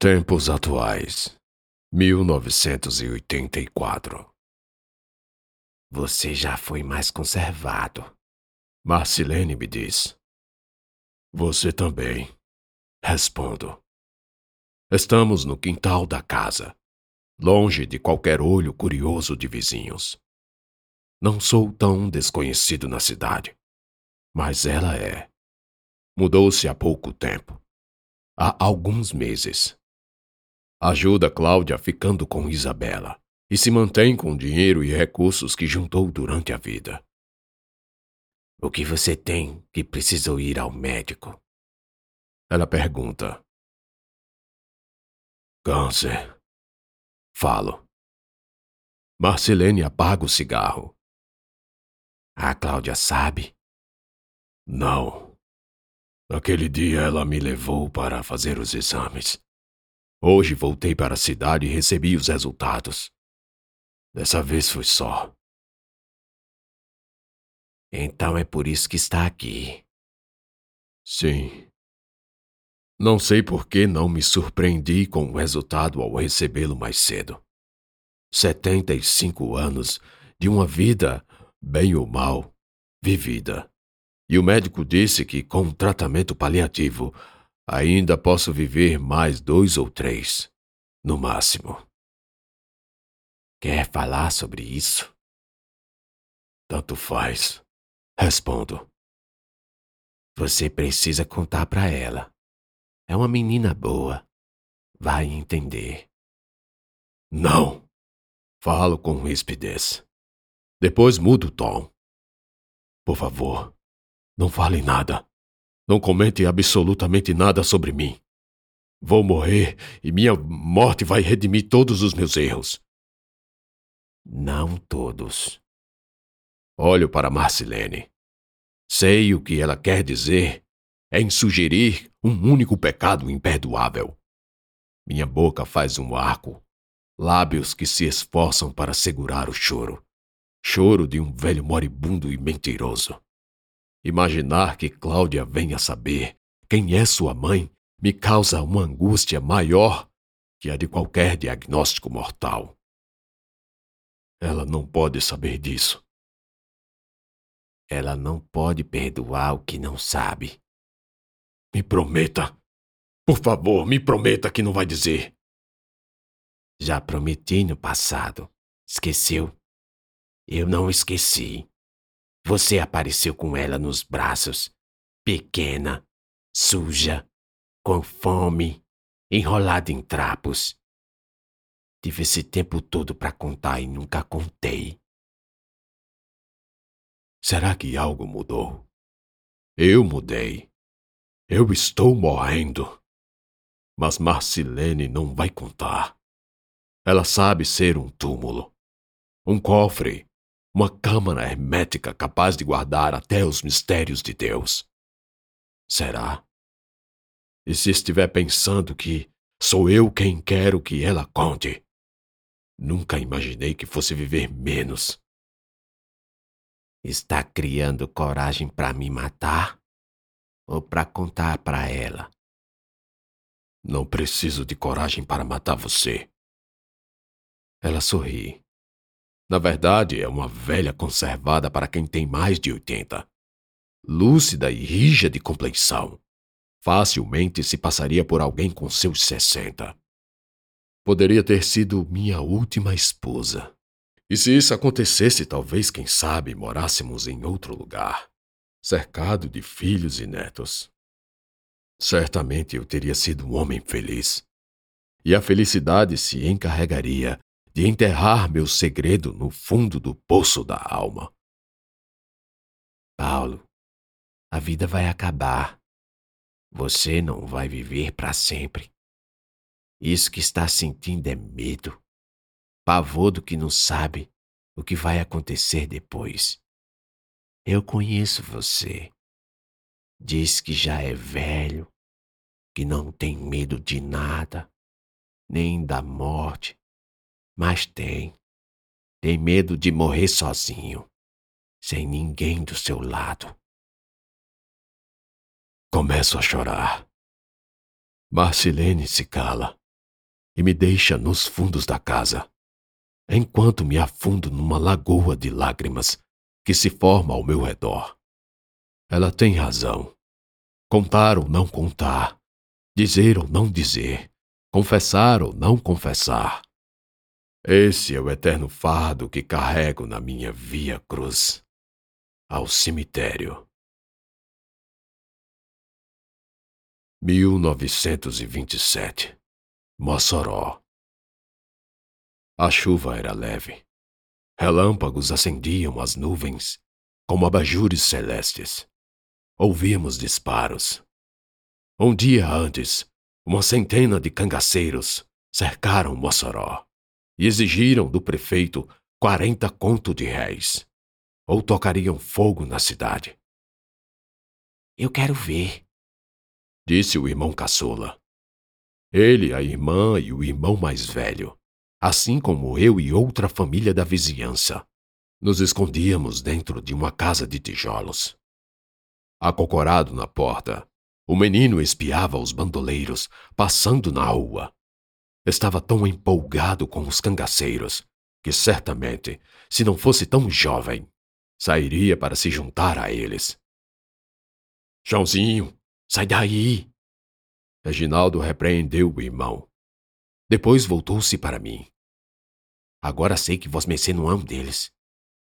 Tempos atuais. 1984. Você já foi mais conservado. Marcilene me diz. Você também. Respondo. Estamos no quintal da casa, longe de qualquer olho curioso de vizinhos. Não sou tão desconhecido na cidade, mas ela é. Mudou-se há pouco tempo. Há alguns meses. Ajuda Cláudia ficando com Isabela e se mantém com o dinheiro e recursos que juntou durante a vida. O que você tem que precisou ir ao médico? Ela pergunta. Câncer. Falo. Marcelene apaga o cigarro. A Cláudia sabe? Não. Naquele dia ela me levou para fazer os exames. Hoje voltei para a cidade e recebi os resultados. Dessa vez foi só. Então é por isso que está aqui. Sim. Não sei por que não me surpreendi com o resultado ao recebê-lo mais cedo. 75 anos de uma vida, bem ou mal, vivida. E o médico disse que, com tratamento paliativo, Ainda posso viver mais dois ou três, no máximo. Quer falar sobre isso? Tanto faz. Respondo. Você precisa contar para ela. É uma menina boa. Vai entender. Não. Falo com rispidez. Depois mudo o tom. Por favor, não fale nada. Não comente absolutamente nada sobre mim. Vou morrer e minha morte vai redimir todos os meus erros. Não todos. Olho para Marcilene. Sei o que ela quer dizer em sugerir um único pecado imperdoável. Minha boca faz um arco, lábios que se esforçam para segurar o choro. Choro de um velho moribundo e mentiroso. Imaginar que Cláudia venha saber quem é sua mãe me causa uma angústia maior que a de qualquer diagnóstico mortal. Ela não pode saber disso. Ela não pode perdoar o que não sabe. Me prometa. Por favor, me prometa que não vai dizer. Já prometi no passado. Esqueceu? Eu não esqueci. Você apareceu com ela nos braços, pequena, suja, com fome, enrolada em trapos. Tive esse tempo todo para contar e nunca contei. Será que algo mudou? Eu mudei. Eu estou morrendo. Mas Marcilene não vai contar. Ela sabe ser um túmulo, um cofre uma câmara hermética capaz de guardar até os mistérios de Deus. Será? E se estiver pensando que sou eu quem quero que ela conte? Nunca imaginei que fosse viver menos. Está criando coragem para me matar? Ou para contar para ela? Não preciso de coragem para matar você. Ela sorri. Na verdade, é uma velha conservada para quem tem mais de 80. Lúcida e rija de complexão. Facilmente se passaria por alguém com seus 60. Poderia ter sido minha última esposa. E se isso acontecesse, talvez, quem sabe, morássemos em outro lugar, cercado de filhos e netos. Certamente eu teria sido um homem feliz. E a felicidade se encarregaria de enterrar meu segredo no fundo do poço da alma. Paulo, a vida vai acabar. Você não vai viver para sempre. Isso que está sentindo é medo, pavor do que não sabe o que vai acontecer depois. Eu conheço você. Diz que já é velho, que não tem medo de nada, nem da morte, mas tem. Tem medo de morrer sozinho, sem ninguém do seu lado. Começo a chorar. Marcilene se cala. e me deixa nos fundos da casa, enquanto me afundo numa lagoa de lágrimas que se forma ao meu redor. Ela tem razão. Contar ou não contar, dizer ou não dizer, confessar ou não confessar. Esse é o eterno fardo que carrego na minha via cruz ao cemitério. 1927 Mossoró A chuva era leve. Relâmpagos acendiam as nuvens como abajures celestes. Ouvíamos disparos. Um dia antes, uma centena de cangaceiros cercaram Mossoró e exigiram do prefeito quarenta conto de réis, ou tocariam fogo na cidade. Eu quero ver, disse o irmão caçula. Ele, a irmã e o irmão mais velho, assim como eu e outra família da vizinhança, nos escondíamos dentro de uma casa de tijolos. Acocorado na porta, o menino espiava os bandoleiros passando na rua. Estava tão empolgado com os cangaceiros que certamente, se não fosse tão jovem, sairia para se juntar a eles. Joãozinho, sai daí! Reginaldo repreendeu o irmão. Depois voltou-se para mim. Agora sei que vos mercê não é um deles.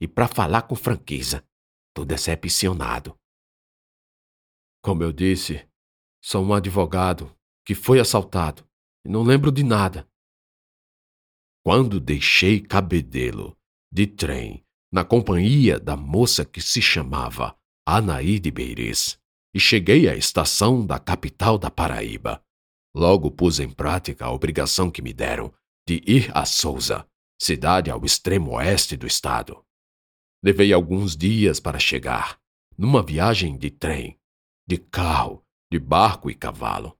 E para falar com franqueza, tô decepcionado. Como eu disse, sou um advogado que foi assaltado e não lembro de nada. Quando deixei Cabedelo de trem na companhia da moça que se chamava Anaíde Beirês e cheguei à estação da capital da Paraíba, logo pus em prática a obrigação que me deram de ir a Souza, cidade ao extremo oeste do estado. Levei alguns dias para chegar, numa viagem de trem, de carro, de barco e cavalo.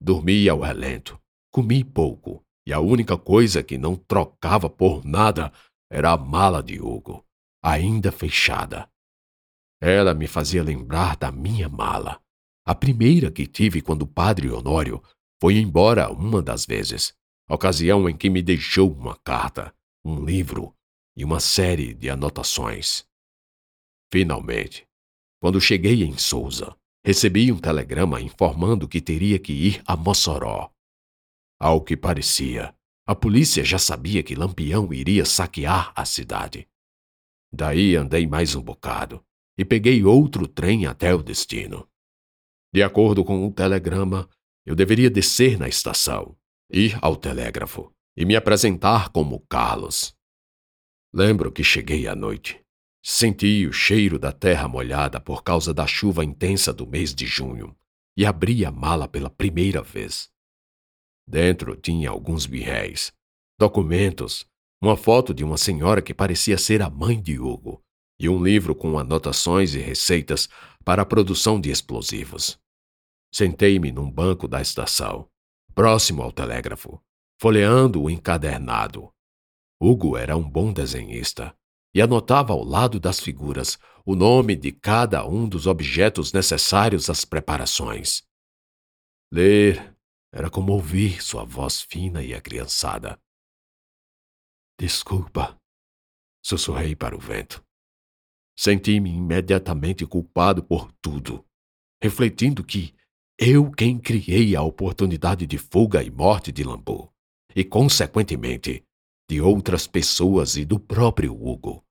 Dormi ao relento, comi pouco, e a única coisa que não trocava por nada era a mala de Hugo, ainda fechada. Ela me fazia lembrar da minha mala, a primeira que tive quando o padre Honório foi embora uma das vezes, ocasião em que me deixou uma carta, um livro e uma série de anotações. Finalmente, quando cheguei em Souza, recebi um telegrama informando que teria que ir a Mossoró. Ao que parecia, a polícia já sabia que Lampião iria saquear a cidade. Daí andei mais um bocado e peguei outro trem até o destino. De acordo com o telegrama, eu deveria descer na estação, ir ao telégrafo e me apresentar como Carlos. Lembro que cheguei à noite Senti o cheiro da terra molhada por causa da chuva intensa do mês de junho e abri a mala pela primeira vez. Dentro tinha alguns birréis, documentos, uma foto de uma senhora que parecia ser a mãe de Hugo e um livro com anotações e receitas para a produção de explosivos. Sentei-me num banco da estação, próximo ao telégrafo, folheando o encadernado. Hugo era um bom desenhista e anotava ao lado das figuras o nome de cada um dos objetos necessários às preparações. Ler era como ouvir sua voz fina e acriançada. Desculpa, sussurrei para o vento. Senti-me imediatamente culpado por tudo, refletindo que eu quem criei a oportunidade de fuga e morte de Lambu, e, consequentemente, de outras pessoas e do próprio Hugo.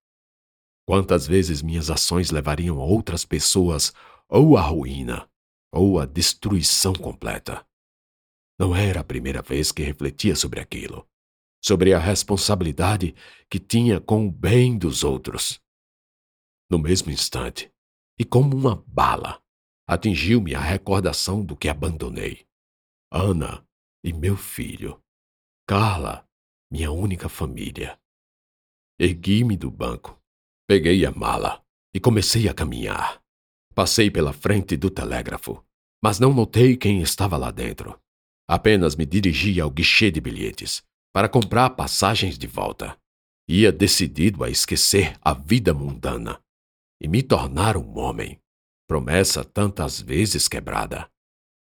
Quantas vezes minhas ações levariam outras pessoas ou à ruína ou à destruição completa? Não era a primeira vez que refletia sobre aquilo, sobre a responsabilidade que tinha com o bem dos outros. No mesmo instante, e como uma bala, atingiu-me a recordação do que abandonei. Ana e meu filho. Carla minha única família. Ergui-me do banco, peguei a mala e comecei a caminhar. Passei pela frente do telégrafo, mas não notei quem estava lá dentro. Apenas me dirigi ao guichê de bilhetes para comprar passagens de volta. Ia decidido a esquecer a vida mundana e me tornar um homem, promessa tantas vezes quebrada.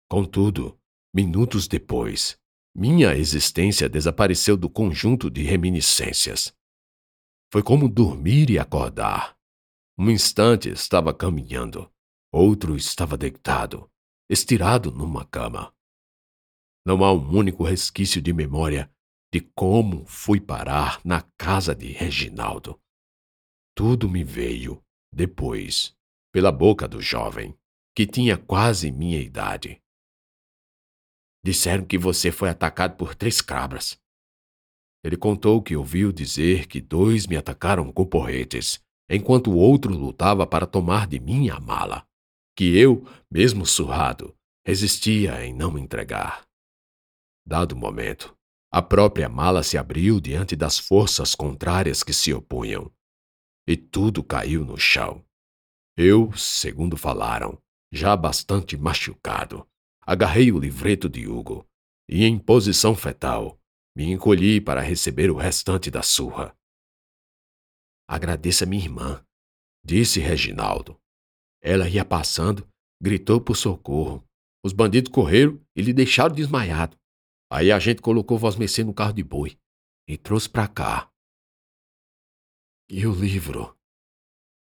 Contudo, minutos depois, minha existência desapareceu do conjunto de reminiscências. Foi como dormir e acordar. Um instante estava caminhando, outro estava deitado, estirado numa cama. Não há um único resquício de memória de como fui parar na casa de Reginaldo. Tudo me veio, depois, pela boca do jovem, que tinha quase minha idade. Disseram que você foi atacado por três cabras. Ele contou que ouviu dizer que dois me atacaram com porretes, enquanto o outro lutava para tomar de mim a mala, que eu, mesmo surrado, resistia em não me entregar. Dado momento, a própria mala se abriu diante das forças contrárias que se opunham, e tudo caiu no chão. Eu, segundo falaram, já bastante machucado, agarrei o livreto de Hugo e, em posição fetal, me encolhi para receber o restante da surra. Agradeça minha irmã, disse Reginaldo. Ela ia passando, gritou por socorro. Os bandidos correram e lhe deixaram desmaiado. Aí a gente colocou Vosmecê no carro de boi e trouxe para cá. E o livro?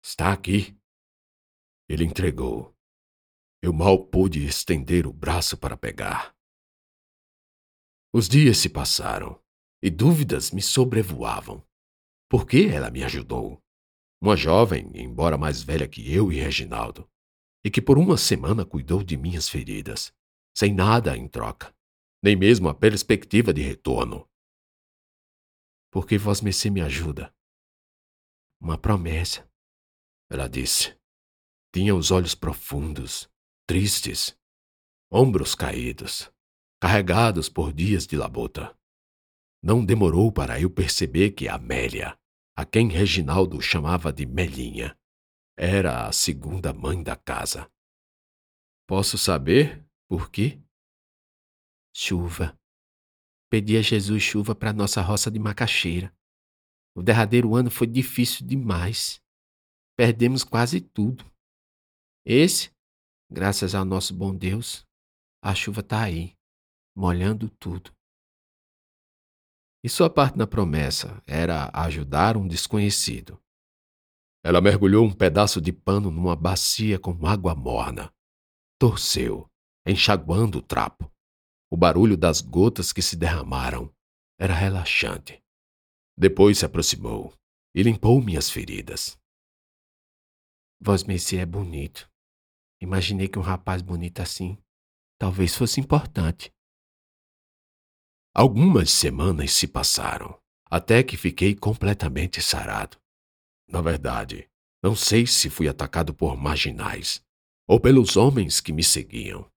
Está aqui. Ele entregou. Eu mal pude estender o braço para pegar. Os dias se passaram e dúvidas me sobrevoavam. Por que ela me ajudou? Uma jovem, embora mais velha que eu e Reginaldo, e que por uma semana cuidou de minhas feridas, sem nada em troca, nem mesmo a perspectiva de retorno. Por que vós me ajuda? Uma promessa, ela disse. Tinha os olhos profundos, tristes, ombros caídos, carregados por dias de labuta. Não demorou para eu perceber que Amélia, a quem Reginaldo chamava de Melinha, era a segunda mãe da casa. Posso saber por quê? Chuva. Pedi a Jesus chuva para nossa roça de macaxeira. O derradeiro ano foi difícil demais. Perdemos quase tudo. Esse, graças ao nosso bom Deus, a chuva está aí, molhando tudo. E sua parte na promessa era ajudar um desconhecido. Ela mergulhou um pedaço de pano numa bacia com água morna. Torceu, enxaguando o trapo. O barulho das gotas que se derramaram era relaxante. Depois se aproximou e limpou minhas feridas. Vós Messi é bonito. Imaginei que um rapaz bonito assim talvez fosse importante. Algumas semanas se passaram, até que fiquei completamente sarado. Na verdade, não sei se fui atacado por marginais ou pelos homens que me seguiam.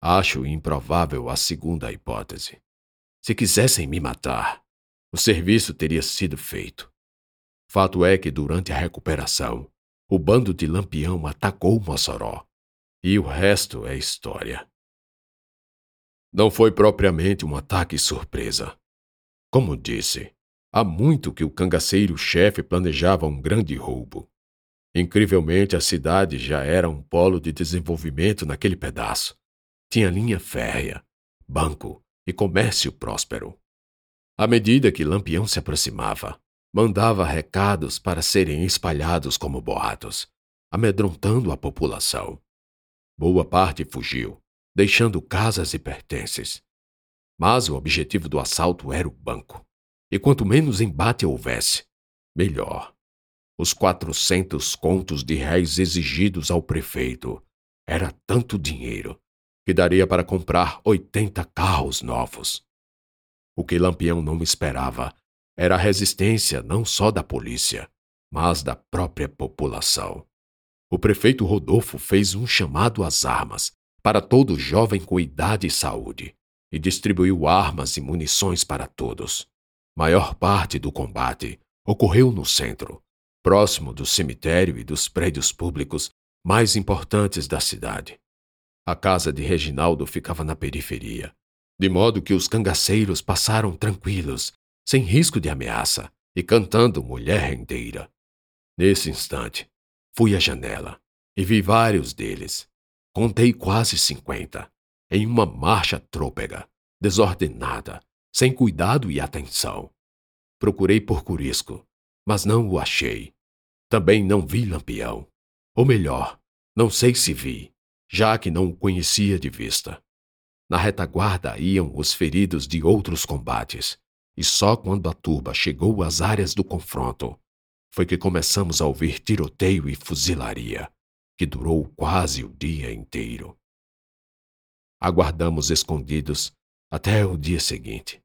Acho improvável a segunda hipótese. Se quisessem me matar, o serviço teria sido feito. Fato é que, durante a recuperação, o bando de Lampião atacou Mossoró. E o resto é história. Não foi propriamente um ataque surpresa. Como disse, há muito que o cangaceiro-chefe planejava um grande roubo. Incrivelmente, a cidade já era um polo de desenvolvimento naquele pedaço. Tinha linha férrea, banco e comércio próspero. À medida que Lampião se aproximava, mandava recados para serem espalhados como boatos, amedrontando a população. Boa parte fugiu, deixando casas e pertences. Mas o objetivo do assalto era o banco. E quanto menos embate houvesse, melhor. Os quatrocentos contos de réis exigidos ao prefeito era tanto dinheiro que daria para comprar oitenta carros novos. O que Lampião não esperava era a resistência não só da polícia, mas da própria população. O prefeito Rodolfo fez um chamado às armas para todo jovem com idade e saúde e distribuiu armas e munições para todos. Maior parte do combate ocorreu no centro, próximo do cemitério e dos prédios públicos mais importantes da cidade. A casa de Reginaldo ficava na periferia, de modo que os cangaceiros passaram tranquilos, sem risco de ameaça, e cantando mulher rendeira. Nesse instante, fui à janela e vi vários deles. Contei quase cinquenta, em uma marcha trôpega, desordenada, sem cuidado e atenção. Procurei por Curisco, mas não o achei. Também não vi Lampião. Ou melhor, não sei se vi, já que não o conhecia de vista. Na retaguarda iam os feridos de outros combates, e só quando a turba chegou às áreas do confronto foi que começamos a ouvir tiroteio e fuzilaria, que durou quase o dia inteiro. Aguardamos escondidos até o dia seguinte,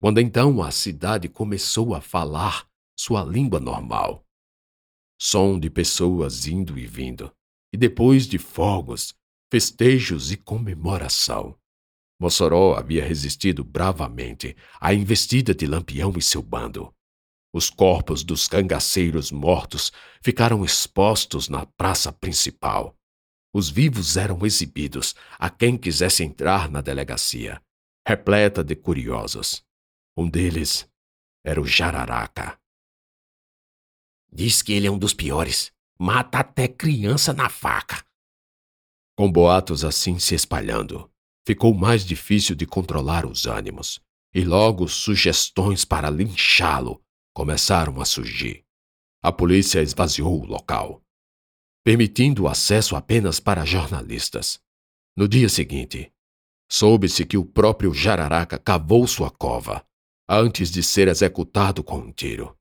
quando então a cidade começou a falar sua língua normal. Som de pessoas indo e vindo, e depois de fogos, festejos e comemoração. Mossoró havia resistido bravamente à investida de Lampião e seu bando. Os corpos dos cangaceiros mortos ficaram expostos na praça principal. Os vivos eram exibidos a quem quisesse entrar na delegacia, repleta de curiosos. Um deles era o Jararaca. Diz que ele é um dos piores. Mata até criança na faca. Com boatos assim se espalhando, ficou mais difícil de controlar os ânimos, e logo sugestões para linchá-lo começaram a surgir. A polícia esvaziou o local, permitindo o acesso apenas para jornalistas. No dia seguinte, soube-se que o próprio Jararaca cavou sua cova antes de ser executado com um tiro.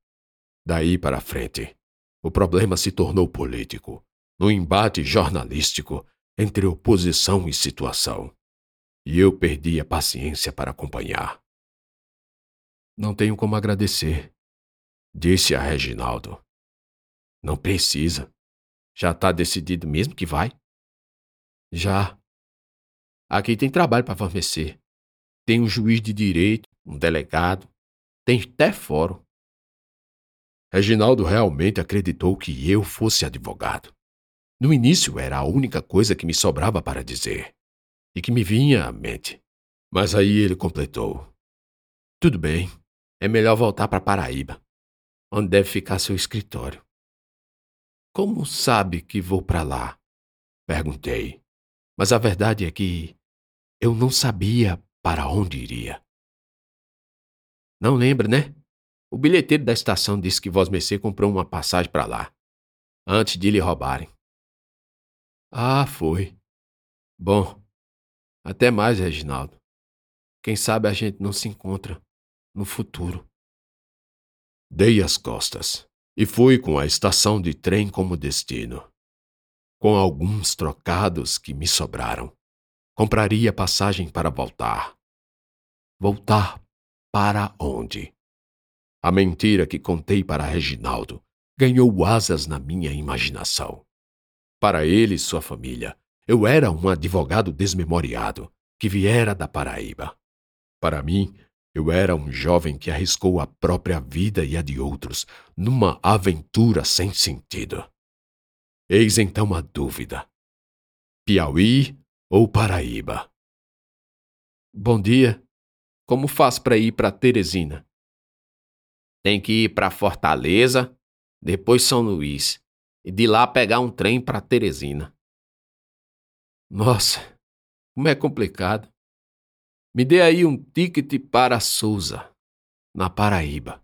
Daí para frente, o problema se tornou político, no embate jornalístico entre oposição e situação e eu perdi a paciência para acompanhar. Não tenho como agradecer, disse a Reginaldo. Não precisa. Já está decidido mesmo que vai? Já. Aqui tem trabalho para fornecer. Tem um juiz de direito, um delegado, tem até fórum. Reginaldo realmente acreditou que eu fosse advogado. No início era a única coisa que me sobrava para dizer e que me vinha à mente. Mas aí ele completou: Tudo bem, é melhor voltar para Paraíba, onde deve ficar seu escritório. Como sabe que vou para lá? Perguntei. Mas a verdade é que eu não sabia para onde iria. Não lembra, né? O bilheteiro da estação disse que Vos Mercê comprou uma passagem para lá, antes de lhe roubarem. Ah, foi. Bom, até mais, Reginaldo. Quem sabe a gente não se encontra no futuro. Dei as costas e fui com a estação de trem como destino. Com alguns trocados que me sobraram, compraria passagem para voltar. Voltar para onde? A mentira que contei para Reginaldo ganhou asas na minha imaginação. Para ele e sua família, eu era um advogado desmemoriado que viera da Paraíba. Para mim, eu era um jovem que arriscou a própria vida e a de outros numa aventura sem sentido. Eis então a dúvida: Piauí ou Paraíba? Bom dia. Como faz para ir para Teresina? Tem que ir para Fortaleza, depois São Luís, e de lá pegar um trem para Teresina. Nossa, como é complicado. Me dê aí um ticket para Souza, na Paraíba.